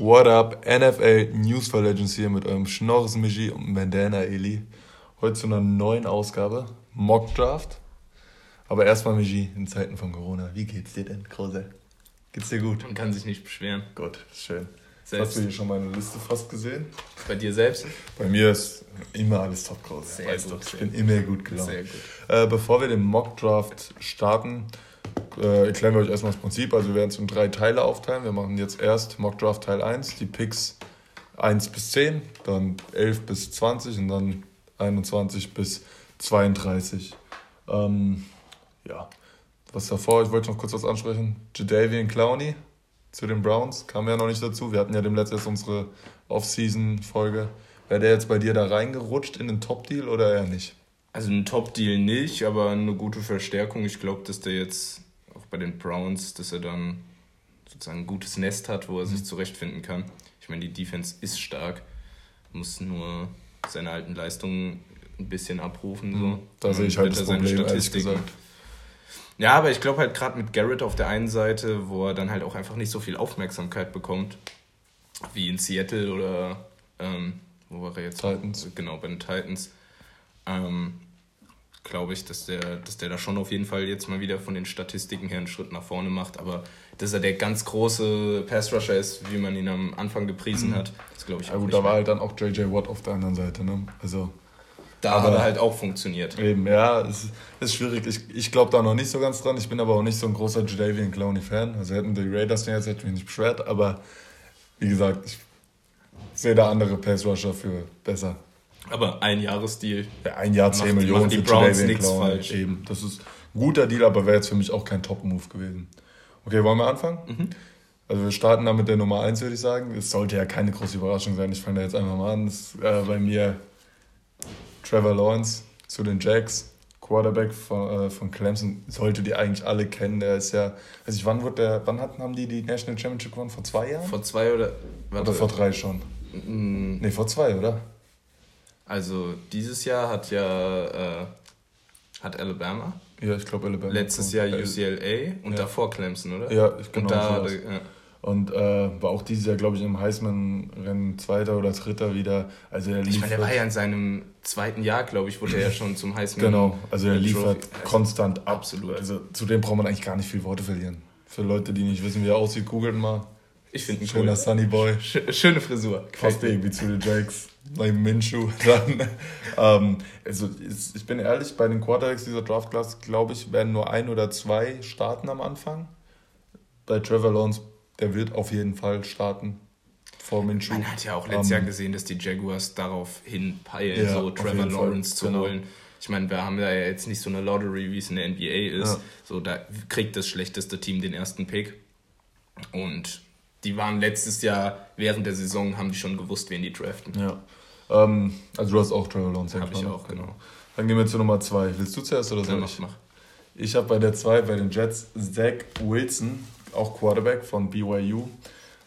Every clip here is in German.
What up, NFL News for Legends hier mit eurem Schnorres Michi und Bandana Eli. Heute zu einer neuen Ausgabe, Mock Draft. Aber erstmal Michi, in Zeiten von Corona, wie geht's dir denn, Krause? Geht's dir gut? Man kann sich nicht beschweren. Gut, schön. Selbst. Hast du hier schon meine Liste fast gesehen? Bei dir selbst? Bei mir ist immer alles top, Krause. Sehr weißt gut, du, ich bin immer gut gelaunt. Sehr gut. Äh, bevor wir den Mock Draft starten, äh, erklären wir euch erstmal das Prinzip. Also wir werden es in drei Teile aufteilen. Wir machen jetzt erst Mock Draft Teil 1, die Picks 1 bis 10, dann 11 bis 20 und dann 21 bis 32. Ähm, ja, was davor, ich wollte noch kurz was ansprechen. Jadavian Clowney zu den Browns kam ja noch nicht dazu. Wir hatten ja dem letzten erst unsere Off-Season-Folge. Wäre der jetzt bei dir da reingerutscht in den Top-Deal oder eher nicht? Also ein Top-Deal nicht, aber eine gute Verstärkung. Ich glaube, dass der jetzt auch bei den Browns, dass er dann sozusagen ein gutes Nest hat, wo er sich mhm. zurechtfinden kann. Ich meine, die Defense ist stark, muss nur seine alten Leistungen ein bisschen abrufen. So. Mhm. Da sehe ich halt das Problem, ehrlich gesagt. Ja, aber ich glaube halt gerade mit Garrett auf der einen Seite, wo er dann halt auch einfach nicht so viel Aufmerksamkeit bekommt, wie in Seattle oder ähm, wo war er jetzt? Titans. Genau, bei den Titans ähm, glaube ich, dass der, dass der da schon auf jeden Fall jetzt mal wieder von den Statistiken her einen Schritt nach vorne macht. Aber dass er der ganz große Pass-Rusher ist, wie man ihn am Anfang gepriesen mhm. hat, das glaube ich ja, auch. Gut, da war halt dann auch JJ Watt auf der anderen Seite. Ne? Also, da aber hat er halt auch funktioniert. Eben, ja, es ist schwierig. Ich, ich glaube da noch nicht so ganz dran. Ich bin aber auch nicht so ein großer Jadavian Clowney-Fan. Also hätten die Raiders den jetzt, hätte ich mich nicht beschwert. Aber wie gesagt, ich sehe da andere Pass-Rusher für besser. Aber ein Jahresdeal. Ja, ein Jahr 10 Millionen die Browns nichts falsch. Eben, das ist ein guter Deal, aber wäre jetzt für mich auch kein Top-Move gewesen. Okay, wollen wir anfangen? Mhm. Also wir starten da mit der Nummer 1, würde ich sagen. Es sollte ja keine große Überraschung sein. Ich fange da jetzt einfach mal an. Das ist äh, bei mir Trevor Lawrence zu den Jacks. Quarterback von, äh, von Clemson solltet ihr eigentlich alle kennen. Der ist ja, weiß ich, wann wurde der, wann hatten haben die die National Championship gewonnen? Vor zwei Jahren? Vor zwei oder? Warte, oder vor drei schon? Mm. Nee, vor zwei, oder? Also dieses Jahr hat ja äh, hat Alabama. Ja, ich glaube Alabama. Letztes Jahr UCLA und ja. davor Clemson, oder? Ja, ich genau. Und, da hatte, ja. und äh, war auch dieses Jahr, glaube ich, im Heisman-Rennen Zweiter oder Dritter wieder. Also er ich meine, der war ja in seinem zweiten Jahr, glaube ich, wurde er ja schon zum Heisman. Genau, also er liefert also, konstant ab. Absolut. Also zu dem braucht man eigentlich gar nicht viel Worte verlieren. Für Leute, die nicht wissen, wie er aussieht, googelt mal. Ich finde ihn Schöner cool. Sunny Boy. Schöne Frisur. Passt irgendwie zu den Jakes. Mein Minshu dran. ähm, also ich bin ehrlich, bei den Quarterbacks dieser Draft Class, glaube ich, werden nur ein oder zwei starten am Anfang. Bei Trevor Lawrence, der wird auf jeden Fall starten. Vor Minshew. Man hat ja auch letztes ähm, Jahr gesehen, dass die Jaguars darauf hinpeilen, ja, so Trevor Lawrence Fall. zu genau. holen. Ich meine, wir haben da ja jetzt nicht so eine Lottery, wie es in der NBA ist. Ja. So, da kriegt das schlechteste Team den ersten Pick. Und die waren letztes Jahr während der Saison, haben die schon gewusst, wen die draften. Ja. Ähm, also du hast auch Trevor Lawrence. Habe ich auch, genau. Dann gehen wir zu Nummer 2. Willst du zuerst oder soll ja, ich? Mach. Ich habe bei der 2 bei den Jets Zach Wilson, auch Quarterback von BYU.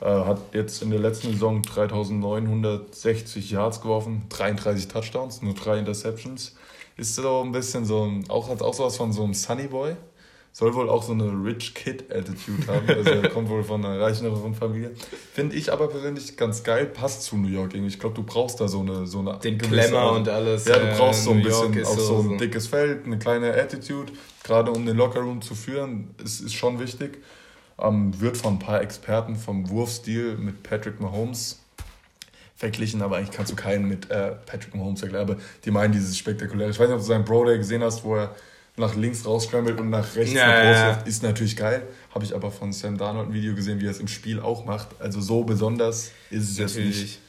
Äh, hat jetzt in der letzten Saison 3960 Yards geworfen, 33 Touchdowns, nur drei Interceptions. Ist so ein bisschen so, auch hat auch sowas von so einem Sunny Boy soll wohl auch so eine Rich Kid Attitude haben. Also er kommt wohl von einer reicheren Familie. Finde ich aber persönlich ganz geil, passt zu New York Ich glaube, du brauchst da so eine. So eine Den Klemmer und alles. Ja, du äh, brauchst so ein bisschen auch so, ein dickes Feld, eine kleine Attitude. Gerade um den Lockerroom zu führen, ist, ist schon wichtig. Ähm, wird von ein paar Experten vom Wurfstil mit Patrick Mahomes verglichen, aber eigentlich kannst du keinen mit äh, Patrick Mahomes vergleichen. Aber die meinen dieses spektakuläre. Ich weiß nicht, ob du seinen Bro Day gesehen hast, wo er nach links rausscrambled und nach rechts ja, ja. ist natürlich geil. Habe ich aber von Sam Darnold ein Video gesehen, wie er es im Spiel auch macht. Also so besonders ist es jetzt nicht.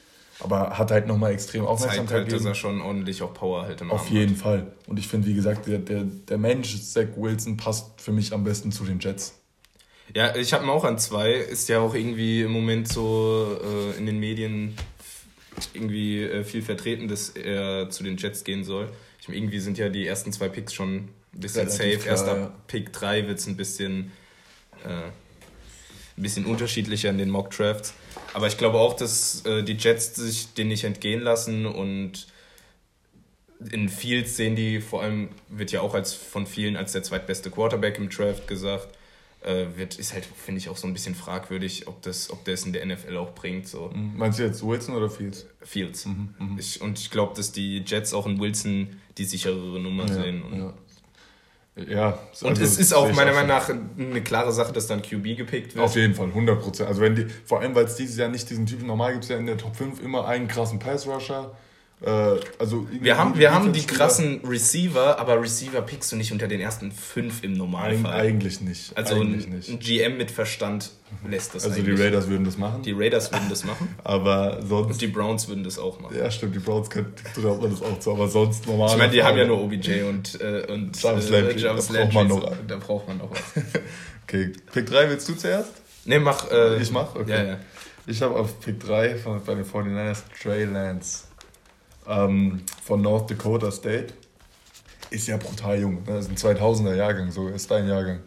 Aber hat halt nochmal extrem Aufmerksamkeit halt, dass er schon ordentlich auch Power hält im Auf jeden hat. Fall. Und ich finde, wie gesagt, der, der, der Mensch, Zach Wilson, passt für mich am besten zu den Jets. Ja, ich habe ihn auch an zwei. Ist ja auch irgendwie im Moment so äh, in den Medien irgendwie äh, viel vertreten, dass er zu den Jets gehen soll. Ich irgendwie sind ja die ersten zwei Picks schon ein bisschen Relativ safe. Erst ab. Pick 3 wird es ein bisschen, äh, ein bisschen unterschiedlicher in den Mock Drafts. Aber ich glaube auch, dass äh, die Jets sich den nicht entgehen lassen und in Fields sehen die vor allem, wird ja auch als von vielen als der zweitbeste Quarterback im Draft gesagt. äh, wird, ist halt, finde ich, auch so ein bisschen fragwürdig, ob das, ob das in der NFL auch bringt. So. Mhm. Meinst du jetzt Wilson oder Fields? Fields. Mhm, mh. ich, und ich glaube, dass die Jets auch in Wilson die sicherere Nummer ja, sehen. Und, ja. Ja, also und es ist auch meiner Meinung nach eine klare Sache, dass dann QB gepickt wird. Auf jeden Fall, 100%. Also wenn die, vor allem, weil es dieses Jahr nicht diesen Typen, normal gibt es ja in der Top 5 immer einen krassen Pass-Rusher, also wir haben, wir haben die krassen Receiver, aber Receiver pickst du nicht unter den ersten fünf im Normalfall. Eig eigentlich nicht. Also eigentlich ein, nicht. ein, GM mit Verstand lässt das Also die Raiders würden das machen. Die Raiders würden das machen. aber sonst... Und die Browns würden das auch machen. Ja, stimmt, die Browns könnten man das auch so, aber sonst normal. Ich meine, die haben ja nur OBJ und, äh, und Jarvis äh. Jarvis da braucht man noch. Da braucht man noch was. okay, Pick 3 willst du zuerst? Ne, mach... Äh, ich mach? Okay. Ja, ja. Ich habe auf Pick 3 von, bei den 49ers Trey Lance ähm, von North Dakota State. Ist ja brutal jung. Ne? Das ist ein 2000er Jahrgang, so ist dein Jahrgang.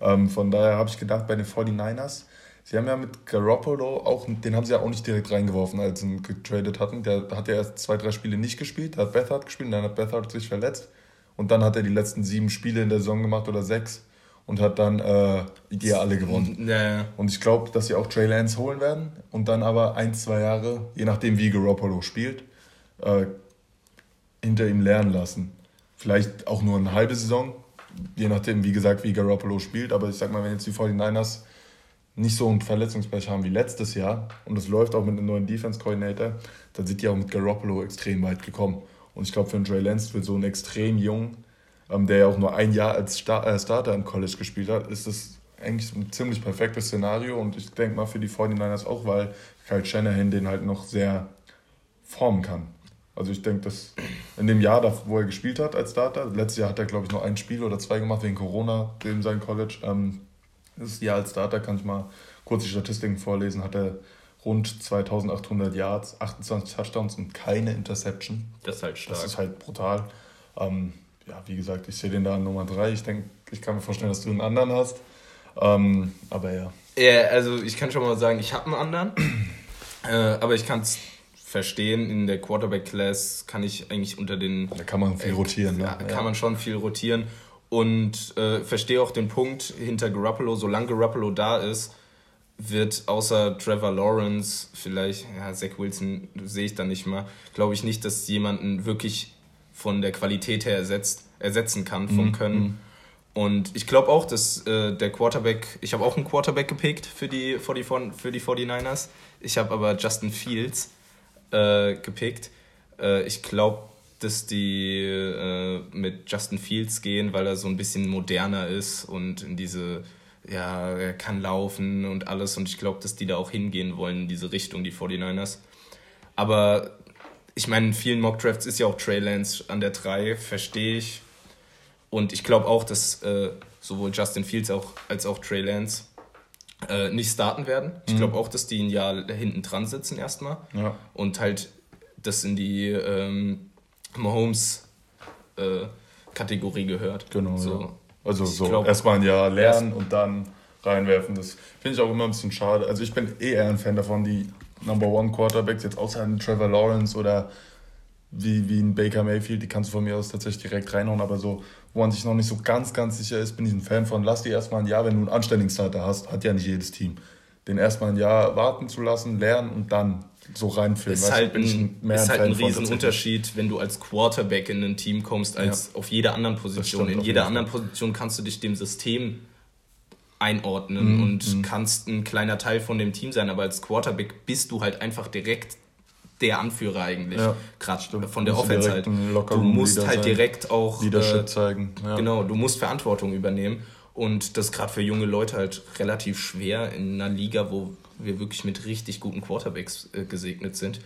Ähm, von daher habe ich gedacht, bei den 49ers, sie haben ja mit Garoppolo auch, den haben sie ja auch nicht direkt reingeworfen, als sie ihn getradet hatten. Der hat ja erst zwei, drei Spiele nicht gespielt, hat Bethard gespielt, dann hat Bethard sich verletzt. Und dann hat er die letzten sieben Spiele in der Saison gemacht oder sechs und hat dann äh, die ja alle gewonnen. Ja, ja. Und ich glaube, dass sie auch Trey Lance holen werden und dann aber ein, zwei Jahre, je nachdem wie Garoppolo spielt, äh, hinter ihm lernen lassen. Vielleicht auch nur eine halbe Saison, je nachdem, wie gesagt, wie Garoppolo spielt. Aber ich sag mal, wenn jetzt die 49ers nicht so ein Verletzungspech haben wie letztes Jahr und es läuft auch mit einem neuen Defense Coordinator, dann sind die auch mit Garoppolo extrem weit gekommen. Und ich glaube, für einen Trey Lance, für so einen extrem jungen, ähm, der ja auch nur ein Jahr als Star äh, Starter im College gespielt hat, ist das eigentlich ein ziemlich perfektes Szenario. Und ich denke mal für die 49ers auch, weil Kyle Shanahan den halt noch sehr formen kann. Also ich denke, dass in dem Jahr, wo er gespielt hat als Starter, letztes Jahr hat er, glaube ich, noch ein Spiel oder zwei gemacht wegen Corona in seinem College. Ähm, das Jahr als Starter kann ich mal kurz die Statistiken vorlesen, hat er rund 2800 Yards, 28 Touchdowns und keine Interception. Das ist halt stark. Das ist halt brutal. Ähm, ja, wie gesagt, ich sehe den da an Nummer 3. Ich denke, ich kann mir vorstellen, dass du einen anderen hast. Ähm, aber ja. Ja, also ich kann schon mal sagen, ich habe einen anderen. äh, aber ich kann es verstehen. In der Quarterback-Class kann ich eigentlich unter den. Da kann man viel äh, rotieren, ne? Ja, kann man schon viel rotieren. Und äh, verstehe auch den Punkt hinter Garoppolo. Solange Garoppolo da ist, wird außer Trevor Lawrence, vielleicht, ja, Zach Wilson sehe ich da nicht mal, glaube ich nicht, dass jemanden wirklich von der Qualität her ersetzt, ersetzen kann, vom mhm. Können. Mhm. Und ich glaube auch, dass äh, der Quarterback, ich habe auch einen Quarterback gepickt für die, für die, für die 49ers. Ich habe aber Justin Fields äh, gepickt. Äh, ich glaube, dass die äh, mit Justin Fields gehen, weil er so ein bisschen moderner ist und in diese, ja, er kann laufen und alles. Und ich glaube, dass die da auch hingehen wollen in diese Richtung, die 49ers. Aber ich meine, in vielen Mockdrafts ist ja auch Trey Lance an der 3, verstehe ich. Und ich glaube auch, dass äh, sowohl Justin Fields auch, als auch Trey Lance äh, nicht starten werden. Ich mhm. glaube auch, dass die ein Jahr hinten dran sitzen erstmal. Ja. Und halt das in die ähm, Mahomes-Kategorie äh, gehört. Genau. So. Ja. Also ich so erstmal ein Jahr lernen und dann reinwerfen. Das finde ich auch immer ein bisschen schade. Also ich bin eh eher ein Fan davon, die Number One Quarterbacks, jetzt außer Trevor Lawrence oder wie, wie ein Baker Mayfield, die kannst du von mir aus tatsächlich direkt reinhauen, aber so wo man sich noch nicht so ganz, ganz sicher ist, bin ich ein Fan von, lass die erstmal ein Jahr, wenn du einen Starter hast, hat ja nicht jedes Team, den erstmal ein Jahr warten zu lassen, lernen und dann so reinführen. Ist halt ein, ist halt ein Riesenunterschied, wenn du als Quarterback in ein Team kommst, als ja. auf jeder anderen Position. In jeder anderen Position kannst du dich dem System einordnen mhm. und mhm. kannst ein kleiner Teil von dem Team sein, aber als Quarterback bist du halt einfach direkt der Anführer eigentlich, ja, gerade von der Offense halt. Du musst halt direkt auch Leadership äh, zeigen. Ja. Genau, du musst Verantwortung übernehmen und das gerade für junge Leute halt relativ schwer in einer Liga, wo wir wirklich mit richtig guten Quarterbacks äh, gesegnet sind.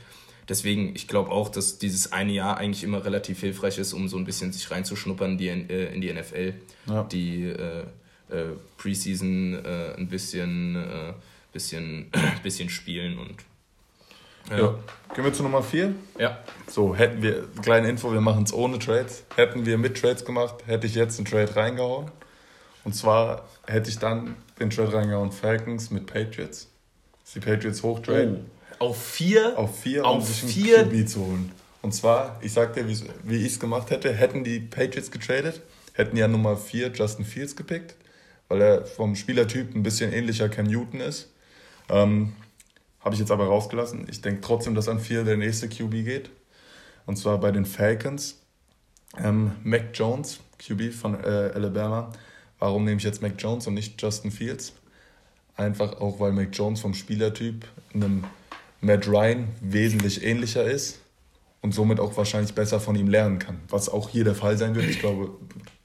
Deswegen, ich glaube auch, dass dieses eine Jahr eigentlich immer relativ hilfreich ist, um so ein bisschen sich reinzuschnuppern die, äh, in die NFL, ja. die äh, äh, Preseason äh, ein bisschen, äh, bisschen, bisschen spielen und ja. ja. Gehen wir zu Nummer 4? Ja. So, hätten wir, kleine Info, wir machen es ohne Trades. Hätten wir mit Trades gemacht, hätte ich jetzt einen Trade reingehauen. Und zwar hätte ich dann den Trade reingehauen Falcons mit Patriots. Die Patriots hochtraden. Oh. Auf 4? Auf 4, um sich einen vier? QB zu holen. Und zwar, ich sag dir, wie ich es gemacht hätte, hätten die Patriots getradet, hätten ja Nummer 4 Justin Fields gepickt, weil er vom Spielertyp ein bisschen ähnlicher Cam Newton ist. Ähm, Habe ich jetzt aber rausgelassen. Ich denke trotzdem, dass an vier der nächste QB geht. Und zwar bei den Falcons. Ähm, Mac Jones, QB von äh, Alabama. Warum nehme ich jetzt Mac Jones und nicht Justin Fields? Einfach auch, weil Mac Jones vom Spielertyp einem Matt Ryan wesentlich ähnlicher ist und somit auch wahrscheinlich besser von ihm lernen kann. Was auch hier der Fall sein wird. Ich glaube,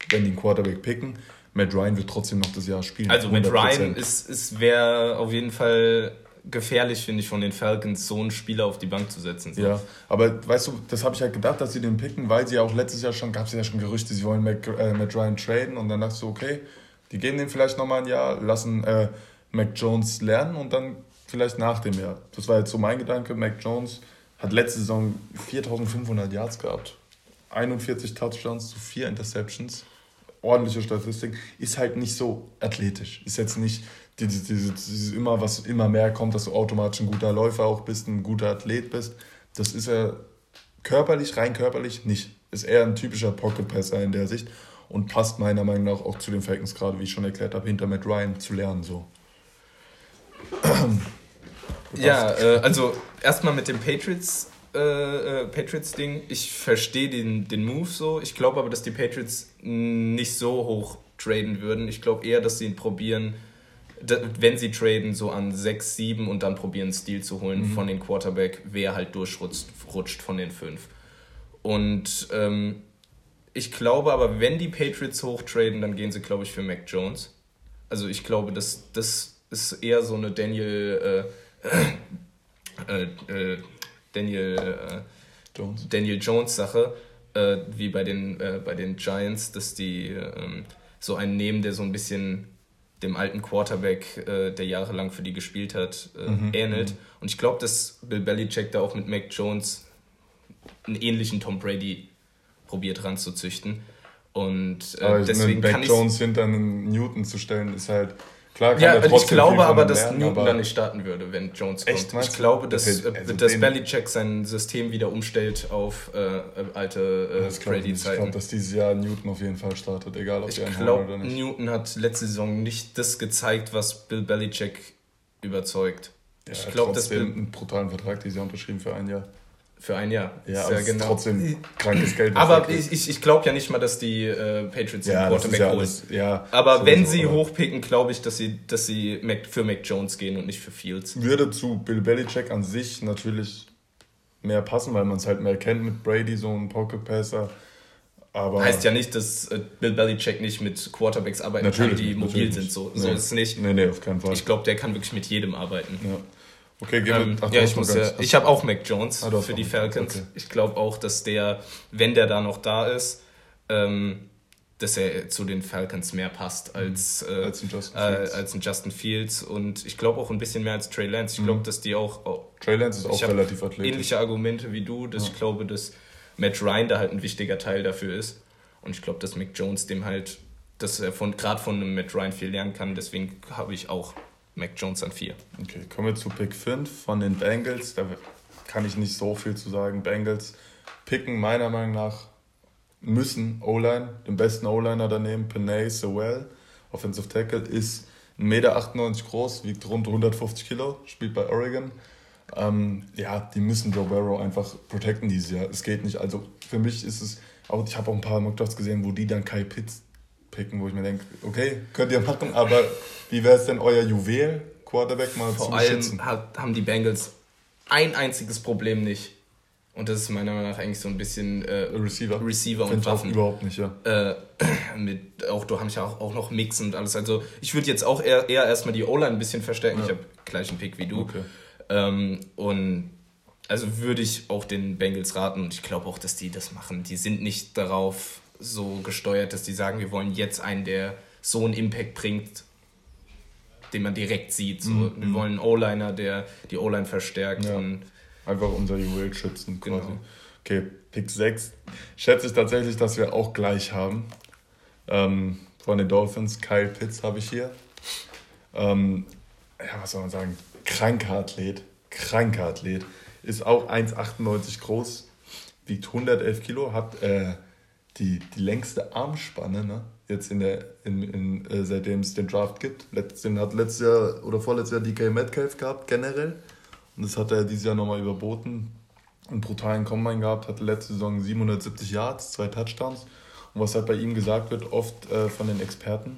wenn die einen Quarterback picken, Matt Ryan wird trotzdem noch das Jahr spielen. Also Matt Ryan ist, ist wäre auf jeden Fall gefährlich, finde ich, von den Falcons, so einen Spieler auf die Bank zu setzen. So. Ja, aber weißt du, das habe ich halt gedacht, dass sie den picken, weil sie auch letztes Jahr schon, gab es ja schon Gerüchte, sie wollen Mac, äh, Matt Ryan traden und dann dachte du, okay, die geben den vielleicht nochmal ein Jahr, lassen äh, Mac Jones lernen und dann vielleicht nach dem Jahr. Das war jetzt so mein Gedanke. Mac Jones hat letzte Saison 4500 Yards gehabt, 41 Touchdowns zu 4 Interceptions ordentliche Statistik, ist halt nicht so athletisch. Ist jetzt nicht dieses, dieses, dieses immer, was immer mehr kommt, dass du automatisch ein guter Läufer auch bist, ein guter Athlet bist. Das ist er körperlich, rein körperlich nicht. Ist eher ein typischer Pocket-Passer in der Sicht und passt meiner Meinung nach auch zu den Falcons, gerade wie ich schon erklärt habe, hinter Matt Ryan zu lernen. So. ja, äh, also erstmal mit den Patriots äh, äh, Patriots-Ding. Ich verstehe den, den Move so. Ich glaube aber, dass die Patriots nicht so hoch traden würden. Ich glaube eher, dass sie ihn probieren, wenn sie traden, so an 6, 7 und dann probieren, Stil zu holen mhm. von den Quarterback, wer halt durchrutscht rutscht von den 5. Und ähm, ich glaube aber, wenn die Patriots hoch traden, dann gehen sie, glaube ich, für Mac Jones. Also ich glaube, das, das ist eher so eine Daniel. Äh, äh, äh, Daniel äh, Jones, Daniel Jones Sache, äh, wie bei den, äh, bei den Giants, dass die ähm, so einen nehmen, der so ein bisschen dem alten Quarterback, äh, der jahrelang für die gespielt hat, äh, mhm. ähnelt. Mhm. Und ich glaube, dass Bill Belichick da auch mit Mac Jones einen ähnlichen Tom Brady probiert ranzuzüchten. Und äh, deswegen Mac Jones hinter einen Newton zu stellen, ist halt Klar kann ja, er trotzdem ich glaube aber, dass lernen, Newton dann nicht starten würde, wenn Jones kommt. Echt, ich glaube, dass, okay, also dass Belichick sein System wieder umstellt auf äh, alte äh, Brady-Zeiten. Ich glaube, dass dieses Jahr Newton auf jeden Fall startet, egal ob ich er glaube, oder nicht. Newton hat letzte Saison nicht das gezeigt, was Bill Belichick überzeugt. Ja, ich glaube, dass Bill einen brutalen Vertrag dieses Jahr unterschrieben für ein Jahr. Für ein Jahr. Ja, ja genau. trotzdem krankes Geld. Aber ich, ich, ich glaube ja nicht mal, dass die äh, Patriots den ja, Quarterback ja holen. Ja, aber wenn sie aber. hochpicken, glaube ich, dass sie, dass sie Mac, für Mac Jones gehen und nicht für Fields. Würde zu Bill Belichick an sich natürlich mehr passen, weil man es halt mehr kennt mit Brady, so ein Pocket Passer. Aber heißt ja nicht, dass äh, Bill Belichick nicht mit Quarterbacks arbeiten kann, die mobil sind. So, nee. so ist es nicht. Nee, nee, auf keinen Fall. Ich glaube, der kann wirklich mit jedem arbeiten. Ja. Okay, gehen ähm, wir. Ach, ja, ich muss ja, ich habe auch Mac Jones ah, für die Falcons. Okay. Ich glaube auch, dass der, wenn der da noch da ist, ähm, dass er zu den Falcons mehr passt mhm. als, äh, als, ein, Justin äh, als ein Justin Fields und ich glaube auch ein bisschen mehr als Trey Lance. Ich glaube, mhm. dass die auch. Oh, Trey Lance ist auch relativ athletisch. Ähnliche Argumente wie du, dass ja. ich glaube, dass Matt Ryan da halt ein wichtiger Teil dafür ist. Und ich glaube, dass Mac Jones dem halt, dass er von gerade von einem Matt Ryan viel lernen kann. Deswegen habe ich auch Mac Jones an 4. Okay, kommen wir zu Pick 5 von den Bengals. Da kann ich nicht so viel zu sagen. Bengals picken meiner Meinung nach, müssen O-Line, den besten O-Liner daneben, Panay Sewell, Offensive Tackle, ist 1,98 Meter groß, wiegt rund 150 Kilo, spielt bei Oregon. Ähm, ja, die müssen Joe Barrow einfach protecten dieses Jahr. Es geht nicht. Also für mich ist es, auch, ich habe auch ein paar Mockdrafts gesehen, wo die dann Kai Pitts picken, wo ich mir denke, okay, könnt ihr machen, aber wie wäre es denn euer Juwel, Quarterback mal Vor zu allem hat, haben die Bengals ein einziges Problem nicht. Und das ist meiner Meinung nach eigentlich so ein bisschen äh, Receiver. Receiver und Waffen. überhaupt nicht, ja. Äh, mit, auch, du hast ja auch, auch noch Mix und alles. Also ich würde jetzt auch eher, eher erstmal die O-Line ein bisschen verstärken. Ja. Ich habe gleich einen Pick wie du. Okay. Ähm, und also würde ich auch den Bengals raten und ich glaube auch, dass die das machen. Die sind nicht darauf so gesteuert, dass die sagen, wir wollen jetzt einen, der so einen Impact bringt, den man direkt sieht. So, mhm. Wir wollen einen O-Liner, der die O-Line verstärkt. Ja. Und Einfach unser Juwel schützen quasi. Genau. Okay, Pick 6. Schätze ich tatsächlich, dass wir auch gleich haben. Ähm, von den Dolphins, Kyle Pitts habe ich hier. Ähm, ja, was soll man sagen? Kranker Athlet. Kranker Athlet. Ist auch 1,98 groß, wiegt 111 Kilo, hat äh, die, die längste Armspanne, ne? jetzt in der, in, in, äh, seitdem es den Draft gibt. Den hat letztes Jahr oder vorletztes Jahr DK Metcalf gehabt, generell. Und das hat er dieses Jahr nochmal überboten. Einen brutalen Combine gehabt, hatte letzte Saison 770 Yards, zwei Touchdowns. Und was halt bei ihm gesagt wird, oft äh, von den Experten,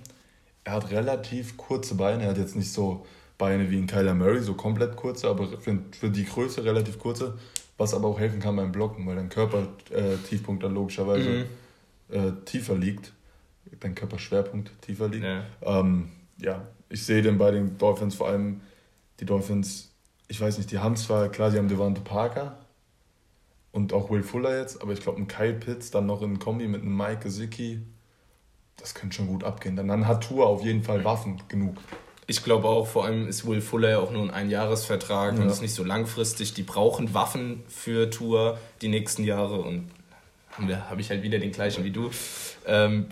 er hat relativ kurze Beine. Er hat jetzt nicht so Beine wie ein Kyler Murray, so komplett kurze, aber für, für die Größe relativ kurze, was aber auch helfen kann beim Blocken, weil dein Körpertiefpunkt äh, dann logischerweise mhm. Äh, tiefer liegt. Dein Körperschwerpunkt tiefer liegt. Ja. Ähm, ja, ich sehe den bei den Dolphins vor allem, die Dolphins, ich weiß nicht, die haben zwar, klar, sie haben Devante Parker und auch Will Fuller jetzt, aber ich glaube, ein Kyle Pitts dann noch in Kombi mit einem Mike Gesicki, das könnte schon gut abgehen. Dann, dann hat Tour auf jeden Fall Waffen genug. Ich glaube auch, vor allem ist Will Fuller ja auch nur ein Einjahresvertrag ja. und ist nicht so langfristig. Die brauchen Waffen für Tour die nächsten Jahre und da habe ich halt wieder den gleichen wie du. Ähm,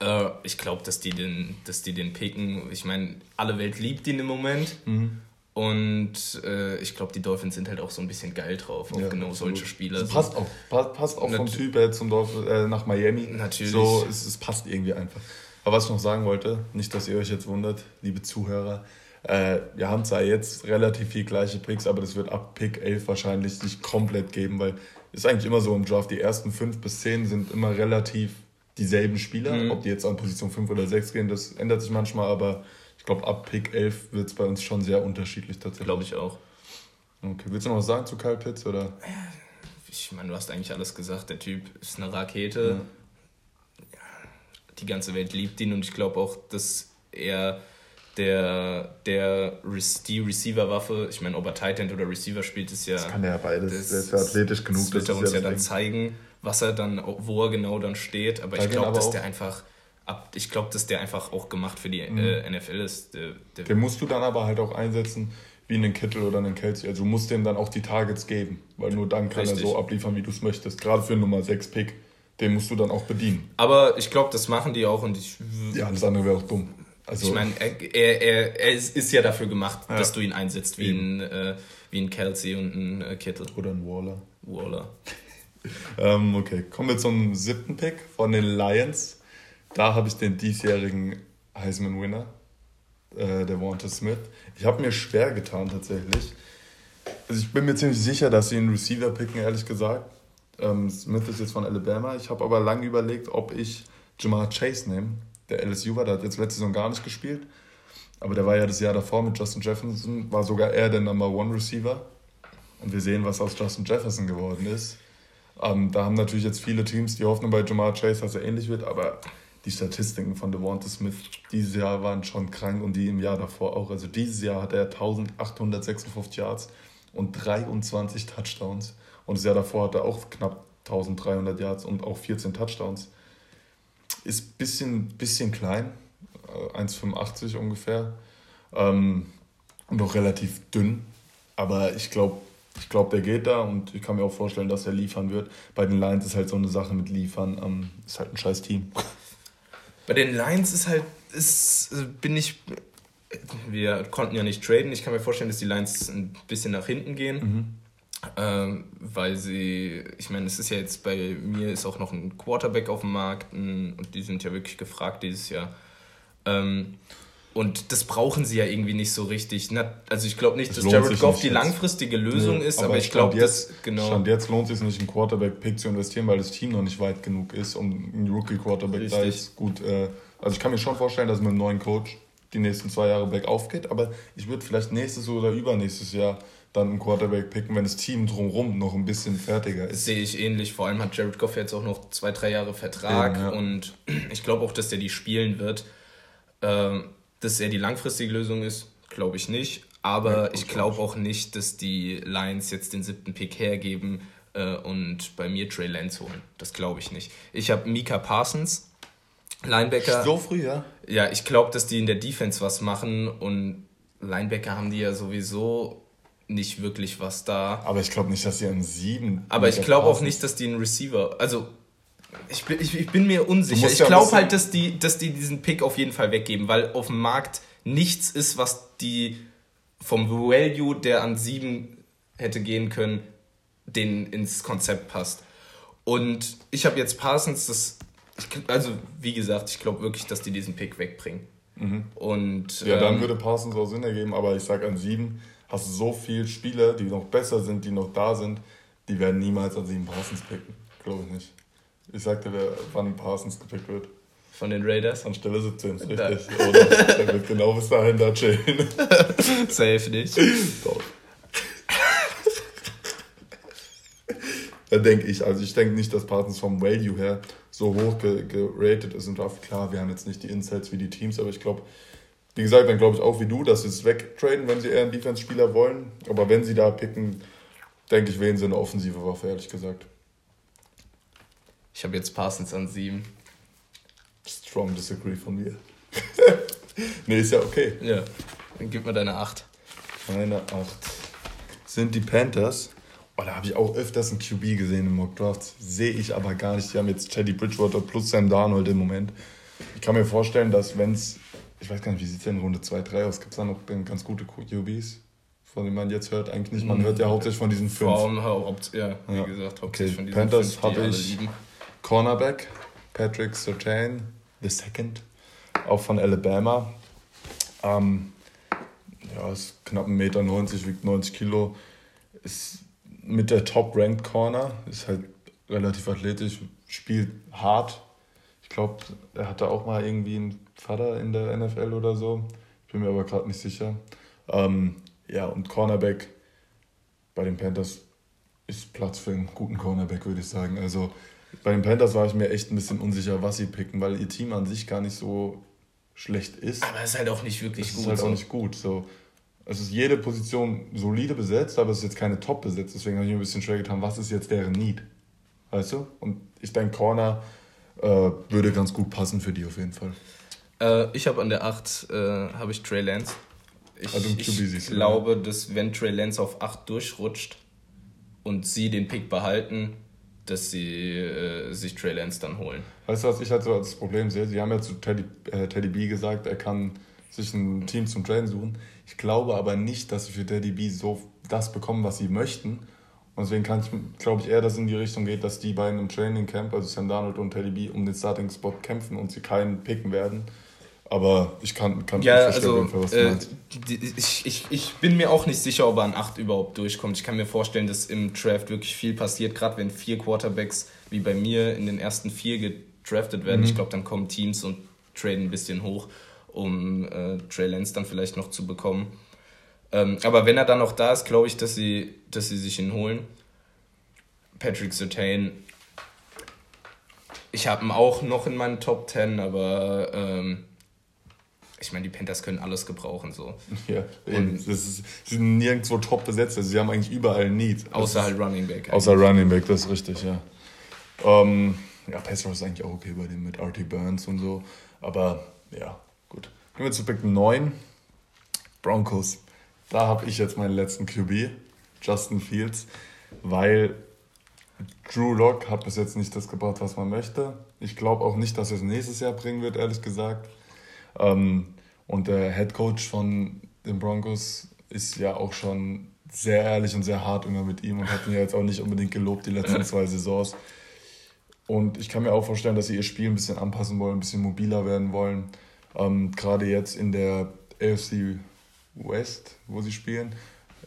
äh, ich glaube, dass die den, dass die den picken. Ich meine, alle Welt liebt ihn im Moment. Mhm. Und äh, ich glaube, die Dolphins sind halt auch so ein bisschen geil drauf, auf ja, genau absolut. solche Spieler. Das passt auch, passt auch vom Typ her zum Dorf, äh, nach Miami. Natürlich. So, es, es passt irgendwie einfach. Aber was ich noch sagen wollte, nicht, dass ihr euch jetzt wundert, liebe Zuhörer, äh, wir haben zwar jetzt relativ viel gleiche Picks, aber das wird ab Pick 11 wahrscheinlich sich komplett geben, weil es ist eigentlich immer so im Draft, die ersten 5 bis 10 sind immer relativ dieselben Spieler. Mhm. Ob die jetzt an Position 5 oder 6 gehen, das ändert sich manchmal, aber ich glaube, ab Pick 11 wird es bei uns schon sehr unterschiedlich tatsächlich. Glaube ich auch. Okay, willst du noch was sagen zu Kyle Pitts? Oder? Ich meine, du hast eigentlich alles gesagt. Der Typ ist eine Rakete. Ja. Die ganze Welt liebt ihn und ich glaube auch, dass er der, der die Receiver-Waffe, ich meine, ob er Tight End oder Receiver spielt, ist ja. Das kann er ja beides. Das, der ist ja athletisch genug. Das wird er uns ja dann zeigen, was er dann, wo er genau dann steht. Aber da ich glaube, dass der einfach ab, ich glaube, dass der einfach auch gemacht für die mhm. äh, NFL ist. Der, der den musst du dann aber halt auch einsetzen wie einen Kittel oder einen Kelsey. Also du musst dem dann auch die Targets geben, weil nur dann kann Richtig. er so abliefern, wie du es möchtest. Gerade für einen Nummer 6 Pick, den musst du dann auch bedienen. Aber ich glaube, das machen die auch und ich. Ja, das andere wäre auch dumm. Also, ich meine, er, er, er ist ja dafür gemacht, ja. dass du ihn einsetzt, wie ein, äh, wie ein Kelsey und ein äh, Kittel. Oder ein Waller. Waller. ähm, okay, kommen wir zum siebten Pick von den Lions. Da habe ich den diesjährigen Heisman-Winner, äh, der Walter Smith. Ich habe mir schwer getan tatsächlich. Also ich bin mir ziemlich sicher, dass sie einen Receiver picken, ehrlich gesagt. Ähm, Smith ist jetzt von Alabama. Ich habe aber lange überlegt, ob ich Jamar Chase nehme. Der LSU war, der hat jetzt letzte Saison gar nicht gespielt. Aber der war ja das Jahr davor mit Justin Jefferson, war sogar er der Number One Receiver. Und wir sehen, was aus Justin Jefferson geworden ist. Ähm, da haben natürlich jetzt viele Teams die Hoffnung bei Jamar Chase, dass er ähnlich wird, aber die Statistiken von Devonta Smith dieses Jahr waren schon krank und die im Jahr davor auch. Also dieses Jahr hat er 1856 Yards und 23 Touchdowns. Und das Jahr davor hat er auch knapp 1300 Yards und auch 14 Touchdowns. Ist ein bisschen, bisschen klein, 1,85 äh, ungefähr. Ähm, und auch relativ dünn. Aber ich glaube, ich glaube, der geht da und ich kann mir auch vorstellen, dass er liefern wird. Bei den Lions ist halt so eine Sache mit liefern, ähm, ist halt ein scheiß Team. Bei den Lions ist halt, ist, bin ich, wir konnten ja nicht traden. Ich kann mir vorstellen, dass die Lions ein bisschen nach hinten gehen. Mhm. Ähm, weil sie, ich meine, es ist ja jetzt bei mir ist auch noch ein Quarterback auf dem Markt und die sind ja wirklich gefragt dieses Jahr. Ähm, und das brauchen sie ja irgendwie nicht so richtig. Also ich glaube nicht, das dass Jared Goff die langfristige Lösung nee, ist, aber, aber ich glaube, jetzt, genau. Stand jetzt lohnt es sich nicht, einen Quarterback-Pick zu investieren, weil das Team noch nicht weit genug ist, um einen Rookie-Quarterback da ist gut. Äh, also ich kann mir schon vorstellen, dass mit einem neuen Coach die nächsten zwei Jahre bergauf geht, aber ich würde vielleicht nächstes oder übernächstes Jahr dann einen Quarterback picken, wenn das Team drumherum noch ein bisschen fertiger ist. Sehe ich ähnlich. Vor allem hat Jared Goff jetzt auch noch zwei, drei Jahre Vertrag ja, ja. und ich glaube auch, dass der die spielen wird. Ähm, dass er die langfristige Lösung ist, glaube ich nicht. Aber ja, ich glaube auch nicht, dass die Lions jetzt den siebten Pick hergeben äh, und bei mir Trey Lance holen. Das glaube ich nicht. Ich habe Mika Parsons, Linebacker. So früh, ja? Ja, ich glaube, dass die in der Defense was machen und Linebacker haben die ja sowieso nicht wirklich was da. Aber ich glaube nicht, dass sie einen sieben. Aber ich glaube auch nicht, dass die einen Receiver. Also ich bin, ich, ich bin mir unsicher. Ich glaube halt, dass die, dass die diesen Pick auf jeden Fall weggeben, weil auf dem Markt nichts ist, was die vom Value, der an sieben hätte gehen können, den ins Konzept passt. Und ich habe jetzt Parsons, das also, wie gesagt, ich glaube wirklich, dass die diesen Pick wegbringen. Mhm. Und, ja, dann ähm, würde Parsons auch Sinn ergeben, aber ich sage an sieben hast du so viele Spieler, die noch besser sind, die noch da sind, die werden niemals an sieben Parsons picken. Glaube ich nicht. Ich sagte, wer, wann Parsons gepickt wird. Von den Raiders? An Stelle 17, ist richtig. Oder der wird genau bis dahin da chillen. Safe nicht. Doch. Da denke ich, also ich denke nicht, dass Parsons vom Value her so hoch geratet ist und Draft. Klar, wir haben jetzt nicht die Insights wie die Teams, aber ich glaube, wie gesagt, dann glaube ich auch wie du, dass sie es wegtraden, wenn sie eher einen Defense-Spieler wollen. Aber wenn sie da picken, denke ich, wählen sie eine offensive Waffe, ehrlich gesagt. Ich habe jetzt Parsons an sieben. Strong disagree von mir. nee, ist ja okay. Ja, dann gib mir deine acht. Meine acht sind die Panthers. Oh, da habe ich auch öfters einen QB gesehen im Mock Draft. Sehe ich aber gar nicht. Die haben jetzt Teddy Bridgewater plus Sam Darnold im Moment. Ich kann mir vorstellen, dass wenn es, ich weiß gar nicht, wie sieht es denn in Runde 2, 3 aus? Gibt es da noch ganz gute QBs, von denen man jetzt hört? Eigentlich nicht. Man hört ja hauptsächlich von diesen fünf. Vor allem, ja, wie ja. gesagt, hauptsächlich okay. von diesen Panthers habe ich Cornerback, Patrick Sertain, the second, auch von Alabama. Ähm, ja, ist knapp 1,90 Meter, wiegt 90 Kilo. Ist mit der Top-Ranked Corner, ist halt relativ athletisch, spielt hart. Ich glaube, er hatte auch mal irgendwie einen Vater in der NFL oder so. Ich bin mir aber gerade nicht sicher. Ähm, ja, und Cornerback bei den Panthers ist Platz für einen guten Cornerback, würde ich sagen. Also bei den Panthers war ich mir echt ein bisschen unsicher, was sie picken, weil ihr Team an sich gar nicht so schlecht ist. Aber es ist halt auch nicht wirklich es gut. Es ist halt so. auch nicht gut. So es ist jede Position solide besetzt, aber es ist jetzt keine Top besetzt. Deswegen habe ich mir ein bisschen schwer getan, was ist jetzt deren Need? Weißt du? Und ich denke, Corner äh, würde ganz gut passen für die auf jeden Fall. Äh, ich habe an der 8 äh, habe ich Trey Lance. Ich, also ich glaube, ja. dass wenn Trey Lance auf 8 durchrutscht und sie den Pick behalten, dass sie äh, sich Trey Lance dann holen. Weißt du, was ich halt so als Problem sehe? Sie haben ja zu Teddy, äh, Teddy B gesagt, er kann sich ein Team zum Traden suchen. Ich glaube aber nicht, dass sie für Daddy B so das bekommen, was sie möchten. Und deswegen kann ich, glaube ich, eher, dass es in die Richtung geht, dass die beiden im Training Camp, also Sam Darnold und Teddy B, um den Starting Spot kämpfen und sie keinen picken werden. Aber ich kann, kann ja, nicht verstehen, also, was du äh, meinst. Ich, ich, ich bin mir auch nicht sicher, ob er an 8 überhaupt durchkommt. Ich kann mir vorstellen, dass im Draft wirklich viel passiert, gerade wenn vier Quarterbacks wie bei mir in den ersten vier gedraftet werden. Mhm. Ich glaube, dann kommen Teams und traden ein bisschen hoch um äh, Trey Lance dann vielleicht noch zu bekommen. Ähm, aber wenn er dann noch da ist, glaube ich, dass sie, dass sie sich ihn holen. Patrick Sertain, ich habe ihn auch noch in meinen Top 10, aber ähm, ich meine, die Panthers können alles gebrauchen. So. Ja, und das ist, sie sind nirgendwo top besetzt, also sie haben eigentlich überall Need. Außer halt Running Back. Eigentlich. Außer Running Back, das ist richtig, ja. Ähm, ja, Pass ist eigentlich auch okay bei dem mit RT Burns und so, aber ja, Gehen wir zu Pick 9. Broncos. Da habe ich jetzt meinen letzten QB, Justin Fields, weil Drew Lock hat bis jetzt nicht das gebracht, was man möchte. Ich glaube auch nicht, dass er es nächstes Jahr bringen wird, ehrlich gesagt. Ähm, und der Head Coach von den Broncos ist ja auch schon sehr ehrlich und sehr hart immer mit ihm und hat ihn ja jetzt auch nicht unbedingt gelobt die letzten zwei Saisons. Und ich kann mir auch vorstellen, dass sie ihr Spiel ein bisschen anpassen wollen, ein bisschen mobiler werden wollen. Ähm, Gerade jetzt in der AFC West, wo sie spielen,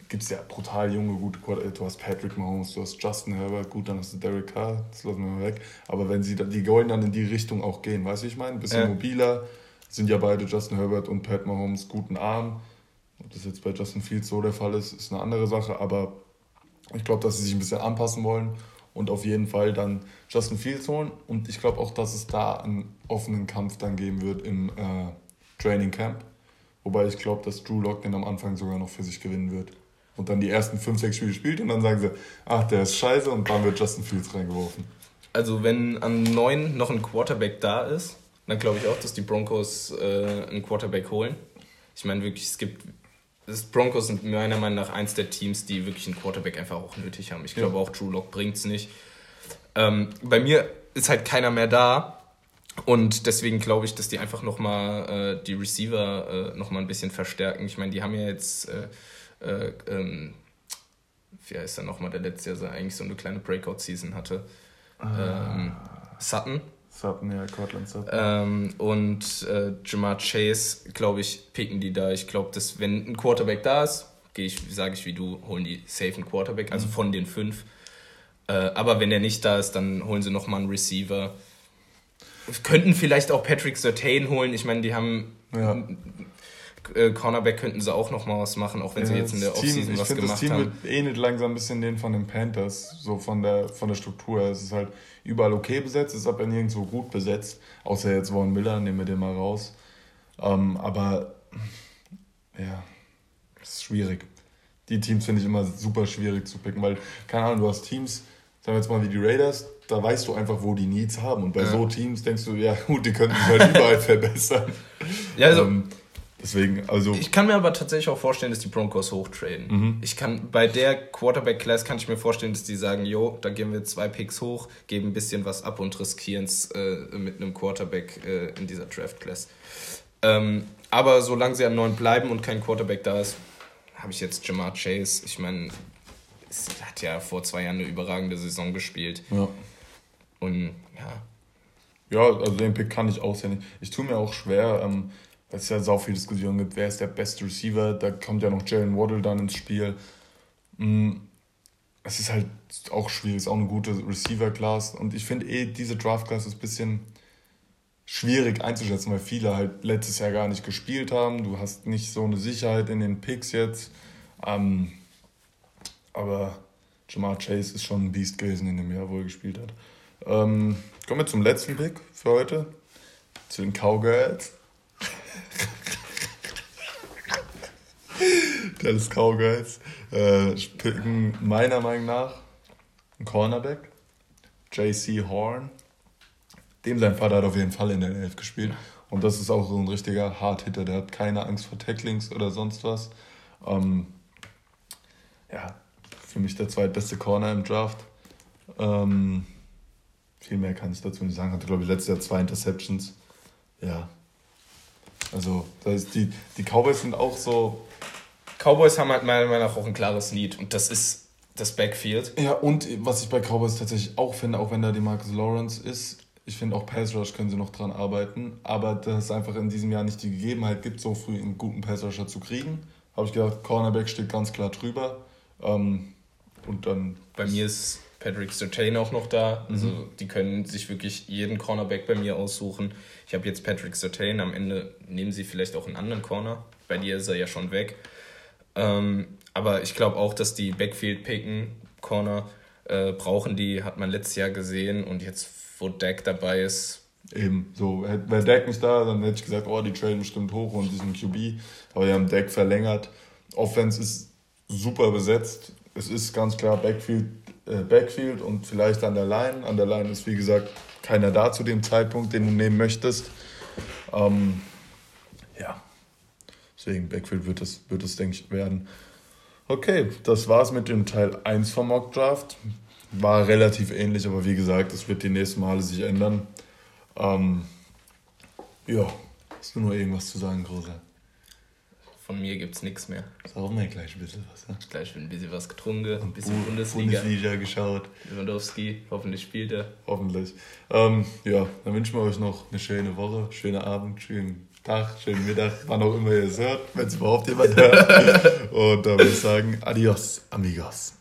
gibt es ja brutal junge, gute Quarterbacks. Du hast Patrick Mahomes, du hast Justin Herbert, gut, dann hast du Derek Carr, das lassen wir mal weg. Aber wenn sie, die wollen dann in die Richtung auch gehen, weißt du, ich meine? Ein bisschen ja. mobiler, sind ja beide Justin Herbert und Pat Mahomes guten Arm. Ob das jetzt bei Justin Fields so der Fall ist, ist eine andere Sache, aber ich glaube, dass sie sich ein bisschen anpassen wollen und auf jeden Fall dann Justin Fields holen. Und ich glaube auch, dass es da einen offenen Kampf dann geben wird im äh, Training Camp. Wobei ich glaube, dass Drew Lock den am Anfang sogar noch für sich gewinnen wird. Und dann die ersten 5, 6 Spiele spielt und dann sagen sie, ach, der ist scheiße und dann wird Justin Fields reingeworfen. Also wenn an 9 noch ein Quarterback da ist, dann glaube ich auch, dass die Broncos äh, einen Quarterback holen. Ich meine wirklich, es gibt das Broncos sind meiner Meinung nach eins der Teams, die wirklich einen Quarterback einfach auch nötig haben. Ich glaube ja. auch Drew Lock bringt es nicht. Ähm, bei mir ist halt keiner mehr da. Und deswegen glaube ich, dass die einfach nochmal äh, die Receiver äh, nochmal ein bisschen verstärken. Ich meine, die haben ja jetzt, äh, äh, ähm, wie heißt der nochmal, der letztes Jahr so eigentlich so eine kleine Breakout-Season hatte. Ah. Ähm, Sutton. Sutton, ja, Cortland Sutton. Ähm, und äh, Jamar Chase, glaube ich, picken die da. Ich glaube, dass wenn ein Quarterback da ist, gehe ich, sage ich wie du, holen die safe einen Quarterback, also mhm. von den fünf. Äh, aber wenn der nicht da ist, dann holen sie nochmal einen Receiver. Könnten vielleicht auch Patrick Sertain holen. Ich meine, die haben ja. Äh, Cornerback könnten sie auch noch mal was machen, auch wenn sie jetzt in der Offseason was gemacht das Team haben. Das Team ähnelt langsam ein bisschen den von den Panthers, so von der, von der Struktur. Es ist halt überall okay besetzt, ist aber nirgendwo gut besetzt, außer jetzt Vaughn Miller, nehmen wir den mal raus. Ähm, aber ja, es ist schwierig. Die Teams finde ich immer super schwierig zu picken, weil, keine Ahnung, du hast Teams, sagen wir jetzt mal wie die Raiders, da weißt du einfach, wo die Needs haben. Und bei ja. so Teams denkst du, ja gut, die könnten sich halt überall verbessern. Ja, also ähm, Deswegen, also. Ich kann mir aber tatsächlich auch vorstellen, dass die Broncos hochtraden. Mhm. Ich kann, bei der Quarterback-Class kann ich mir vorstellen, dass die sagen, jo, da gehen wir zwei Picks hoch, geben ein bisschen was ab und riskieren es äh, mit einem Quarterback äh, in dieser Draft-Class. Ähm, aber solange sie am neuen bleiben und kein Quarterback da ist, habe ich jetzt Jamar Chase. Ich meine, hat ja vor zwei Jahren eine überragende Saison gespielt. Ja. Und ja. Ja, also den Pick kann ich aussehen. Ich tue mir auch schwer, ähm, weil es ja so viel Diskussion gibt, wer ist der beste Receiver, da kommt ja noch Jalen Waddle dann ins Spiel. Mm, es ist halt auch schwierig, es ist auch eine gute Receiver-Class und ich finde eh, diese Draft-Class ist ein bisschen schwierig einzuschätzen, weil viele halt letztes Jahr gar nicht gespielt haben. Du hast nicht so eine Sicherheit in den Picks jetzt. Ähm, aber Jamar Chase ist schon ein Beast gewesen in dem Jahr, wo er gespielt hat. Ähm, kommen wir zum letzten Pick für heute. Zu den Cowgirls. Dallas Cowgirls äh, picken meiner Meinung nach einen Cornerback, JC Horn. Dem sein Vater hat auf jeden Fall in der Elf gespielt. Und das ist auch so ein richtiger Hardhitter. Der hat keine Angst vor Tacklings oder sonst was. Ähm, ja, für mich der zweitbeste Corner im Draft. Ähm, viel mehr kann ich dazu nicht sagen. Hatte, glaube ich, letztes Jahr zwei Interceptions. Ja. Also, das ist die, die Cowboys sind auch so Cowboys haben halt meiner Meinung nach auch ein klares Lied und das ist das Backfield. Ja, und was ich bei Cowboys tatsächlich auch finde, auch wenn da die Marcus Lawrence ist, ich finde auch Pass Rush können sie noch dran arbeiten, aber dass es einfach in diesem Jahr nicht die Gegebenheit gibt, so früh einen guten Pass Rusher zu kriegen, habe ich gedacht, Cornerback steht ganz klar drüber. Ähm, und dann. Bei mir ist Patrick Sertain auch noch da. Also mhm. die können sich wirklich jeden Cornerback bei mir aussuchen. Ich habe jetzt Patrick Sertain, am Ende nehmen sie vielleicht auch einen anderen Corner. Bei dir ist er ja schon weg. Ähm, aber ich glaube auch, dass die Backfield-Picken, Corner, äh, brauchen die, hat man letztes Jahr gesehen und jetzt, wo Dak dabei ist. Eben, so, wäre Dak nicht da, dann hätte ich gesagt, oh, die traden bestimmt hoch und diesen QB. Aber die haben Dak verlängert. Offense ist super besetzt. Es ist ganz klar Backfield, Backfield und vielleicht an der Line. An der Line ist, wie gesagt, keiner da zu dem Zeitpunkt, den du nehmen möchtest. Ähm, ja, Deswegen Backfield wird es, wird es denke ich, werden. Okay, das war's mit dem Teil 1 vom Mock Draft. War relativ ähnlich, aber wie gesagt, es wird die nächsten Male sich ändern. Ähm, ja, hast du noch irgendwas zu sagen, Großer? Von mir gibt's nichts mehr. Saufen wir gleich ein bisschen was, ja? Gleich ein bisschen was getrunken, ein bisschen Bundesliga. Bundesliga geschaut. Lewandowski, hoffentlich spielt er. Hoffentlich. Ähm, ja, dann wünschen wir euch noch eine schöne Woche, schönen Abend, schönen Tag, schönen Mittag, wann auch immer ihr es hört, wenn es überhaupt jemand hört. Und da würde ich sagen, adios, amigos.